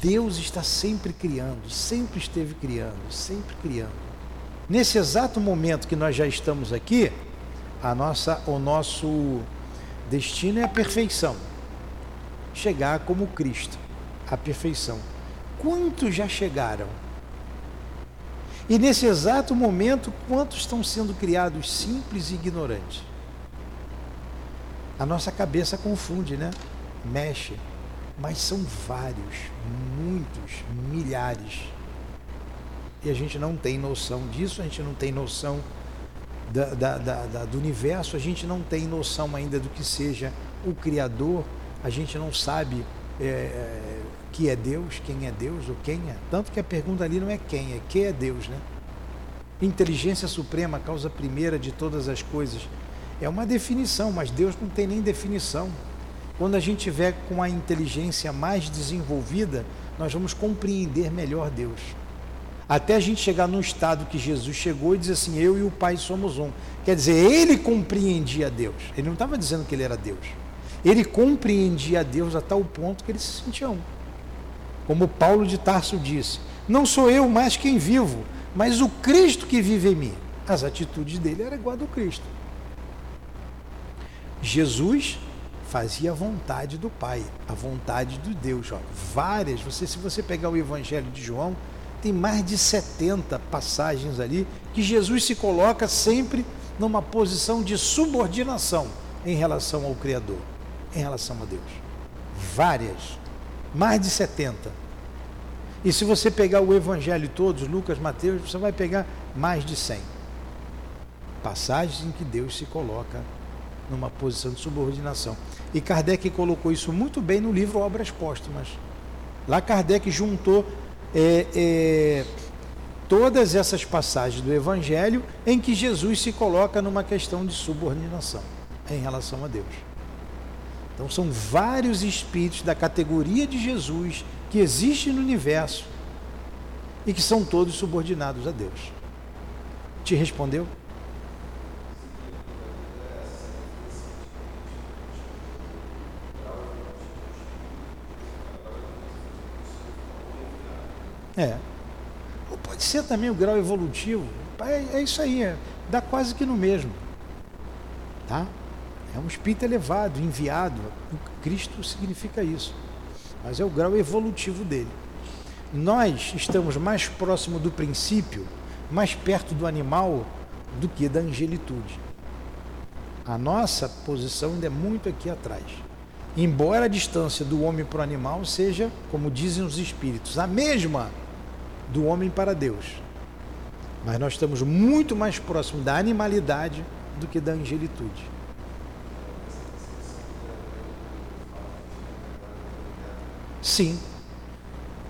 Deus está sempre criando, sempre esteve criando, sempre criando. Nesse exato momento que nós já estamos aqui, a nossa, o nosso destino é a perfeição. Chegar como Cristo, a perfeição. Quantos já chegaram? E nesse exato momento, quantos estão sendo criados simples e ignorantes? A nossa cabeça confunde, né? mexe, mas são vários, muitos, milhares. E a gente não tem noção disso, a gente não tem noção da, da, da, do universo, a gente não tem noção ainda do que seja o Criador, a gente não sabe é, é, que é Deus, quem é Deus ou quem é. Tanto que a pergunta ali não é quem, é que é Deus, né? Inteligência suprema, causa primeira de todas as coisas. É uma definição, mas Deus não tem nem definição. Quando a gente tiver com a inteligência mais desenvolvida, nós vamos compreender melhor Deus. Até a gente chegar num estado que Jesus chegou e diz assim: Eu e o Pai somos um. Quer dizer, ele compreendia Deus. Ele não estava dizendo que ele era Deus. Ele compreendia Deus a tal ponto que ele se sentia um. Como Paulo de Tarso disse: Não sou eu mais quem vivo, mas o Cristo que vive em mim. As atitudes dele eram igual a do Cristo. Jesus fazia a vontade do Pai, a vontade de Deus. Ó. Várias, você, se você pegar o Evangelho de João, tem mais de 70 passagens ali que Jesus se coloca sempre numa posição de subordinação em relação ao Criador, em relação a Deus. Várias, mais de 70. E se você pegar o Evangelho todos, Lucas, Mateus, você vai pegar mais de 100 passagens em que Deus se coloca numa posição de subordinação. E Kardec colocou isso muito bem no livro Obras Póstumas. Lá Kardec juntou é, é, todas essas passagens do Evangelho em que Jesus se coloca numa questão de subordinação em relação a Deus. Então são vários espíritos da categoria de Jesus que existem no universo e que são todos subordinados a Deus. Te respondeu? É. Ou pode ser também o grau evolutivo. É, é isso aí, é, dá quase que no mesmo. Tá? É um espírito elevado, enviado. O Cristo significa isso. Mas é o grau evolutivo dele. Nós estamos mais próximo do princípio, mais perto do animal do que da angelitude. A nossa posição ainda é muito aqui atrás. Embora a distância do homem para o animal seja, como dizem os espíritos, a mesma do homem para Deus. Mas nós estamos muito mais próximos da animalidade do que da angelitude. Sim,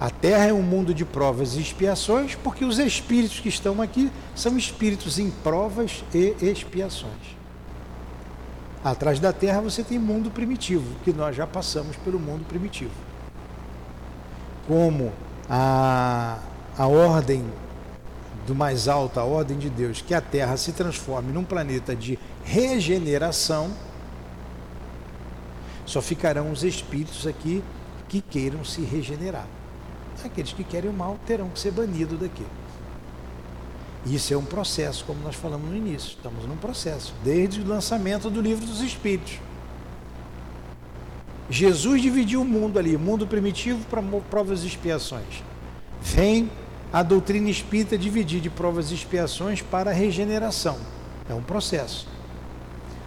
a Terra é um mundo de provas e expiações, porque os espíritos que estão aqui são espíritos em provas e expiações. Atrás da Terra você tem mundo primitivo, que nós já passamos pelo mundo primitivo. Como a a ordem do mais alto, a ordem de Deus, que a Terra se transforme num planeta de regeneração, só ficarão os espíritos aqui que queiram se regenerar. Aqueles que querem o mal terão que ser banidos daqui. Isso é um processo, como nós falamos no início. Estamos num processo, desde o lançamento do livro dos Espíritos. Jesus dividiu o mundo ali, mundo primitivo para provas e expiações. Vem a doutrina espírita dividir de provas e expiações para a regeneração. É um processo.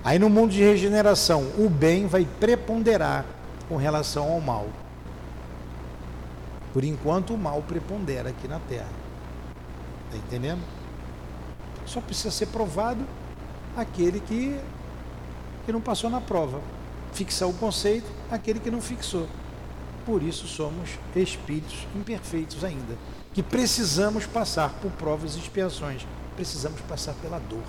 Aí no mundo de regeneração, o bem vai preponderar com relação ao mal. Por enquanto o mal prepondera aqui na Terra. Está entendendo? Só precisa ser provado aquele que, que não passou na prova. Fixar o conceito, aquele que não fixou. Por isso somos espíritos imperfeitos ainda, que precisamos passar por provas e expiações, precisamos passar pela dor.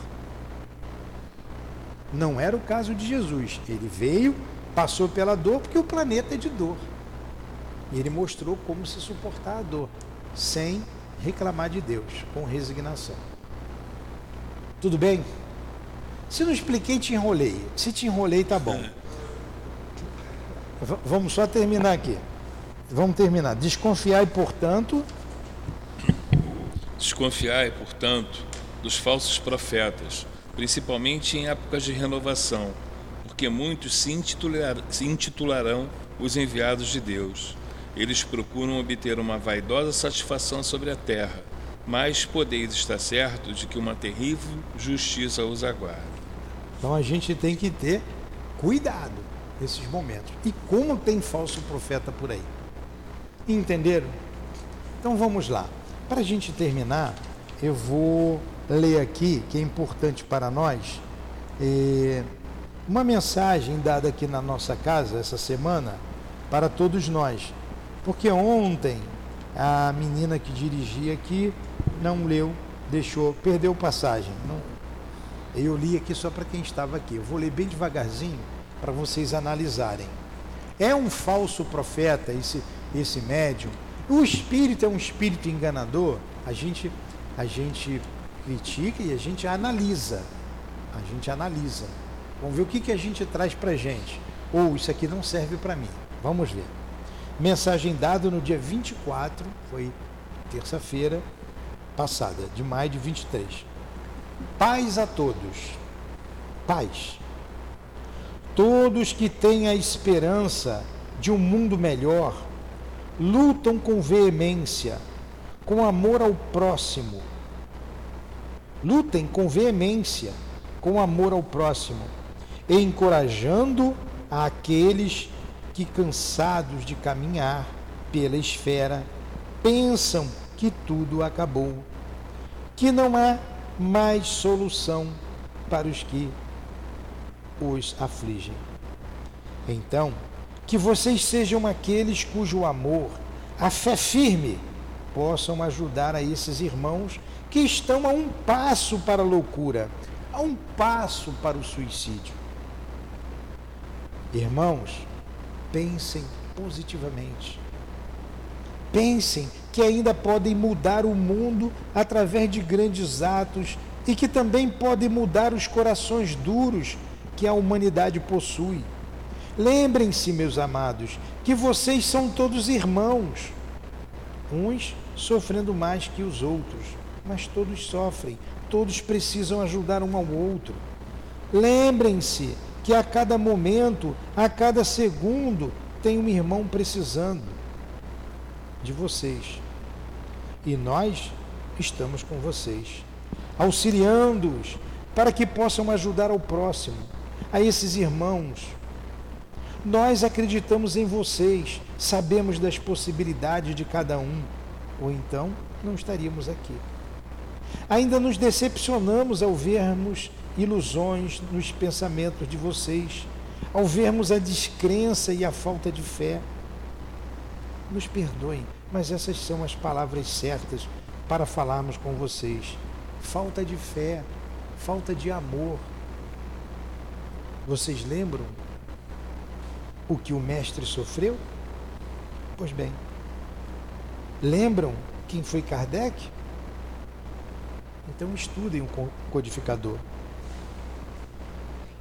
Não era o caso de Jesus. Ele veio, passou pela dor, porque o planeta é de dor. E ele mostrou como se suportar a dor, sem reclamar de Deus, com resignação. Tudo bem? Se não expliquei, te enrolei. Se te enrolei, tá bom. V vamos só terminar aqui. Vamos terminar. Desconfiai, portanto. Desconfiai, portanto, dos falsos profetas principalmente em épocas de renovação, porque muitos se, intitular, se intitularão os enviados de Deus. Eles procuram obter uma vaidosa satisfação sobre a terra, mas podeis estar certo de que uma terrível justiça os aguarda. Então a gente tem que ter cuidado nesses momentos. E como tem falso profeta por aí? Entenderam? Então vamos lá. Para a gente terminar, eu vou ler aqui, que é importante para nós, é, uma mensagem dada aqui na nossa casa essa semana para todos nós. Porque ontem a menina que dirigia aqui não leu, deixou, perdeu passagem. Não, eu li aqui só para quem estava aqui. Eu vou ler bem devagarzinho para vocês analisarem. É um falso profeta esse, esse médium? O espírito é um espírito enganador? A gente, a gente critica e a gente analisa. A gente analisa. Vamos ver o que, que a gente traz para a gente. Ou isso aqui não serve para mim. Vamos ver. Mensagem dada no dia 24, foi terça-feira passada, de maio de 23. Paz a todos. Paz. Todos que têm a esperança de um mundo melhor lutam com veemência, com amor ao próximo Lutem com veemência, com amor ao próximo, encorajando aqueles que, cansados de caminhar pela esfera, pensam que tudo acabou, que não há mais solução para os que os afligem. Então, que vocês sejam aqueles cujo amor, a fé firme, possam ajudar a esses irmãos que estão a um passo para a loucura, a um passo para o suicídio. Irmãos, pensem positivamente. Pensem que ainda podem mudar o mundo através de grandes atos e que também podem mudar os corações duros que a humanidade possui. Lembrem-se, meus amados, que vocês são todos irmãos, uns sofrendo mais que os outros mas todos sofrem, todos precisam ajudar um ao outro. Lembrem-se que a cada momento, a cada segundo, tem um irmão precisando de vocês. E nós estamos com vocês, auxiliando-os para que possam ajudar ao próximo, a esses irmãos. Nós acreditamos em vocês, sabemos das possibilidades de cada um, ou então não estaríamos aqui. Ainda nos decepcionamos ao vermos ilusões nos pensamentos de vocês, ao vermos a descrença e a falta de fé. Nos perdoem, mas essas são as palavras certas para falarmos com vocês. Falta de fé, falta de amor. Vocês lembram o que o Mestre sofreu? Pois bem, lembram quem foi Kardec? Então estudem o codificador.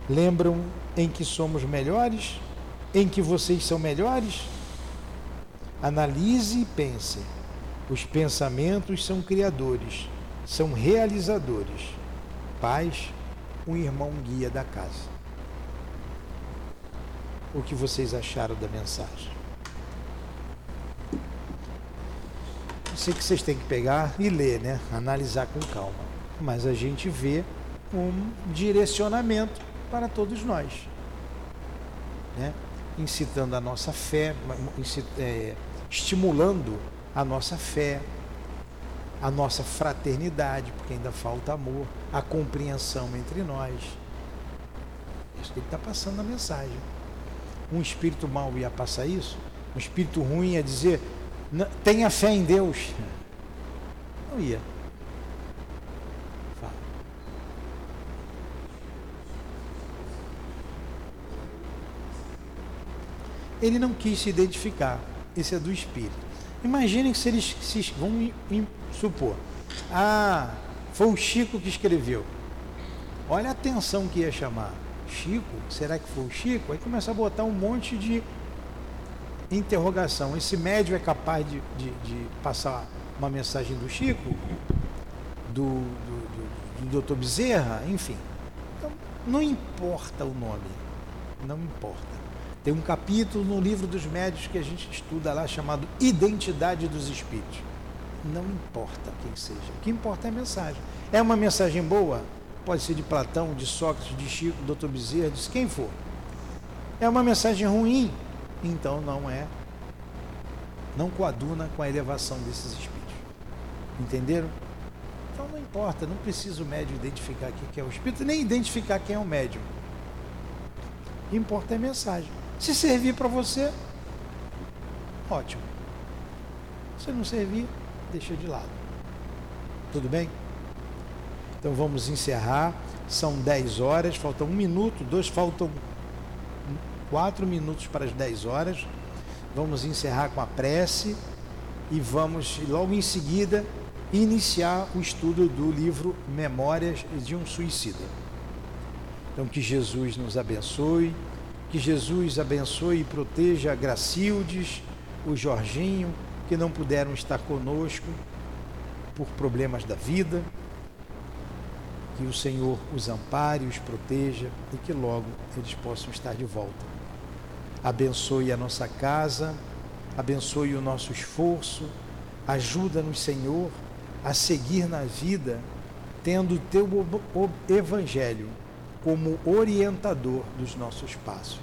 Lembram em que somos melhores? Em que vocês são melhores? Analise e pense. Os pensamentos são criadores, são realizadores. Paz, um irmão guia da casa. O que vocês acharam da mensagem? sei que vocês têm que pegar e ler, né? Analisar com calma. Mas a gente vê um direcionamento para todos nós, né? incitando a nossa fé, é, estimulando a nossa fé, a nossa fraternidade, porque ainda falta amor, a compreensão entre nós. Isso que ele está passando a mensagem. Um espírito mau ia passar isso, um espírito ruim ia dizer, tenha fé em Deus. Não ia. Ele não quis se identificar. Esse é do espírito. Imaginem que se eles se, vão supor, ah, foi o Chico que escreveu. Olha a atenção que ia chamar. Chico? Será que foi o Chico? Aí começa a botar um monte de interrogação. Esse médio é capaz de, de, de passar uma mensagem do Chico? Do, do, do, do Dr. Bezerra? Enfim. Então, não importa o nome. Não importa. Tem um capítulo no livro dos médios que a gente estuda lá chamado Identidade dos Espíritos. Não importa quem seja. O que importa é a mensagem. É uma mensagem boa? Pode ser de Platão, de Sócrates, de Chico, Dr. Bezerra, de quem for. É uma mensagem ruim? Então não é. Não coaduna com a elevação desses espíritos. Entenderam? Então não importa, não precisa o médium identificar quem é o espírito, nem identificar quem é o médium. Importa é a mensagem. Se servir para você, ótimo. Se não servir, deixa de lado. Tudo bem? Então vamos encerrar. São 10 horas, faltam um minuto, dois, faltam quatro minutos para as 10 horas. Vamos encerrar com a prece e vamos logo em seguida iniciar o estudo do livro Memórias de um Suicida. Então que Jesus nos abençoe que Jesus abençoe e proteja a Gracildes, o Jorginho, que não puderam estar conosco por problemas da vida. Que o Senhor os ampare, os proteja e que logo eles possam estar de volta. Abençoe a nossa casa, abençoe o nosso esforço, ajuda-nos, Senhor, a seguir na vida, tendo o teu evangelho como orientador dos nossos passos.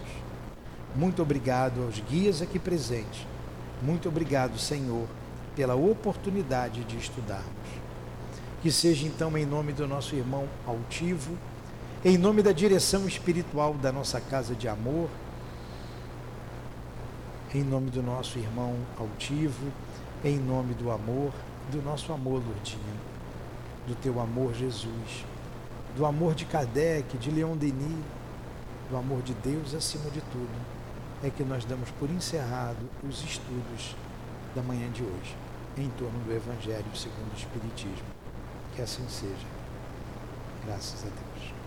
Muito obrigado aos guias aqui presentes. Muito obrigado, Senhor, pela oportunidade de estudarmos. Que seja então em nome do nosso irmão altivo, em nome da direção espiritual da nossa casa de amor, em nome do nosso irmão altivo, em nome do amor, do nosso amor, Lourdinha, do teu amor, Jesus do amor de Kardec, de Leon Denis, do amor de Deus acima de tudo, é que nós damos por encerrado os estudos da manhã de hoje, em torno do Evangelho segundo o Espiritismo. Que assim seja. Graças a Deus.